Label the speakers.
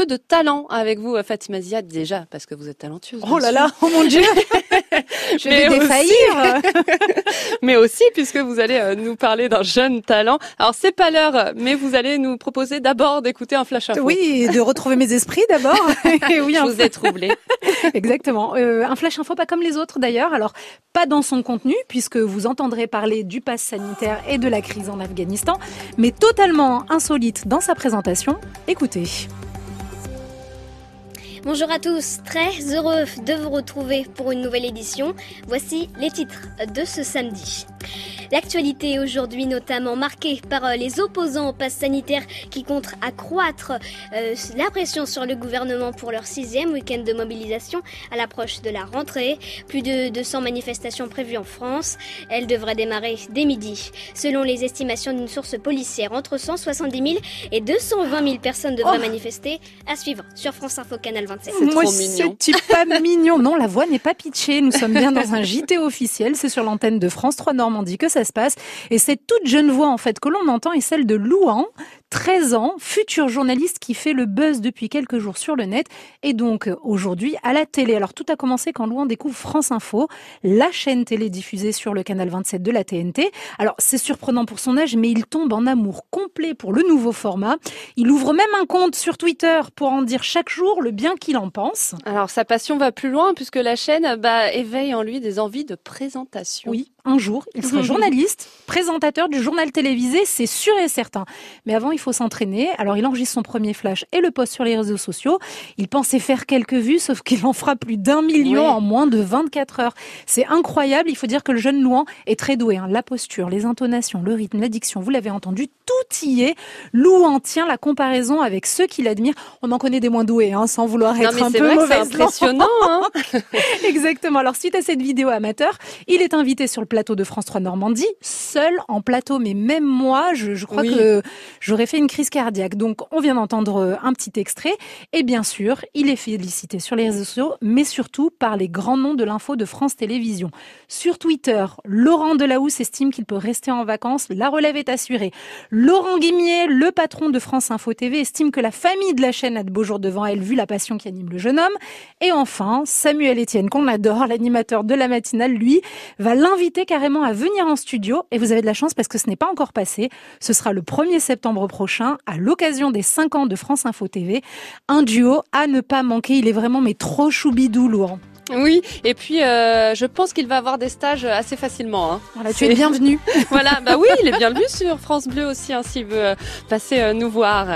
Speaker 1: peu de talent avec vous, Fatima Ziad, déjà, parce que vous êtes talentueuse.
Speaker 2: Oh là là, oh mon Dieu Je vais
Speaker 1: Mais
Speaker 2: défaillir
Speaker 1: mais aussi puisque vous allez euh, nous parler d'un jeune talent. Alors c'est pas l'heure, mais vous allez nous proposer d'abord d'écouter un flash info.
Speaker 2: Oui, de retrouver mes esprits d'abord. Oui,
Speaker 1: je vous ai troublé.
Speaker 2: Exactement. Euh, un flash info pas comme les autres d'ailleurs. Alors pas dans son contenu puisque vous entendrez parler du pass sanitaire et de la crise en Afghanistan, mais totalement insolite dans sa présentation. Écoutez.
Speaker 3: Bonjour à tous, très heureux de vous retrouver pour une nouvelle édition. Voici les titres de ce samedi. L'actualité aujourd'hui notamment marquée par euh, les opposants au pass sanitaire qui comptent accroître euh, la pression sur le gouvernement pour leur sixième week-end de mobilisation à l'approche de la rentrée. Plus de 200 manifestations prévues en France. Elles devraient démarrer dès midi. Selon les estimations d'une source policière, entre 170 000 et 220 000 personnes devraient
Speaker 2: Oh.
Speaker 3: manifester. À suivre sur France Info Canal 27.
Speaker 1: C'est
Speaker 2: Moi,
Speaker 1: trop mignon.
Speaker 2: pas mignon. Non, la voix n'est pas pitchée. Nous sommes bien dans un JT officiel. C'est sur l'antenne de France 3 Normandie que ça se passe. Et cette toute jeune voix, en fait, que l'on entend est celle de Louan, 13 ans, futur journaliste qui fait le buzz depuis quelques jours sur le net et donc euh, aujourd'hui à la télé. Alors tout a commencé quand Louan découvre France Info, la chaîne télé diffusée sur le canal 27 de la TNT. Alors c'est surprenant pour son âge, mais il tombe en amour complet pour le nouveau format. Il ouvre même un compte sur Twitter pour en dire chaque jour le bien qu'il en pense.
Speaker 1: Alors sa passion va plus loin puisque la chaîne bah, éveille en lui des envies de présentation.
Speaker 2: Oui, un jour, il sera journaliste, présentateur du journal télévisé, c'est sûr et certain. Mais avant, il faut s'entraîner. Alors, il enregistre son premier flash et le poste sur les réseaux sociaux. Il pensait faire quelques vues, sauf qu'il en fera plus d'un million
Speaker 1: Oui.
Speaker 2: en moins de 24 heures. C'est incroyable. Il faut dire que le jeune Louan est très doué. hein. La posture, les intonations, le rythme, l'addiction, vous l'avez entendu, tout y est. Louan tient la comparaison avec ceux qui l'admirent. On en connaît des moins doués, hein, sans vouloir
Speaker 1: Non
Speaker 2: être
Speaker 1: mais
Speaker 2: un peu
Speaker 1: c'est impressionnant. Hein
Speaker 2: Exactement. Alors, suite à cette vidéo amateur, il est invité sur le plateau de France 3 Normandie, seul en plateau. Mais même moi, je, je crois
Speaker 1: Oui.
Speaker 2: que j'aurais fait une crise cardiaque. Donc, on vient d'entendre euh, un petit extrait. Et bien sûr, il est félicité sur les réseaux sociaux, mais surtout par les grands noms de l'info de France Télévisions. Sur Twitter, Laurent Delahousse estime qu'il peut rester en vacances. La relève est assurée. Laurent Guimier, le patron de France Info TV, estime que la famille de la chaîne a de beaux jours devant elle, vu la passion qui anime le jeune homme. Et enfin, Samuel Etienne, qu'on adore, l'animateur de la matinale, lui, va l'inviter carrément à venir en studio. Et vous avez de la chance parce que ce n'est pas encore passé. Ce sera le 1er septembre prochain, à l'occasion des 5 ans de France Info TV. Un duo à ne pas manquer. Il est vraiment mais trop choubidou, Laurent.
Speaker 1: oui, et puis euh, je pense qu'il va avoir des stages assez facilement. Hein.
Speaker 2: Voilà, tu es bienvenu.
Speaker 1: Voilà, bah oui, il est bien vu sur France Bleu aussi, hein, s'il veut euh, passer euh, nous voir.